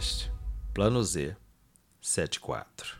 podcast Plano Z 74.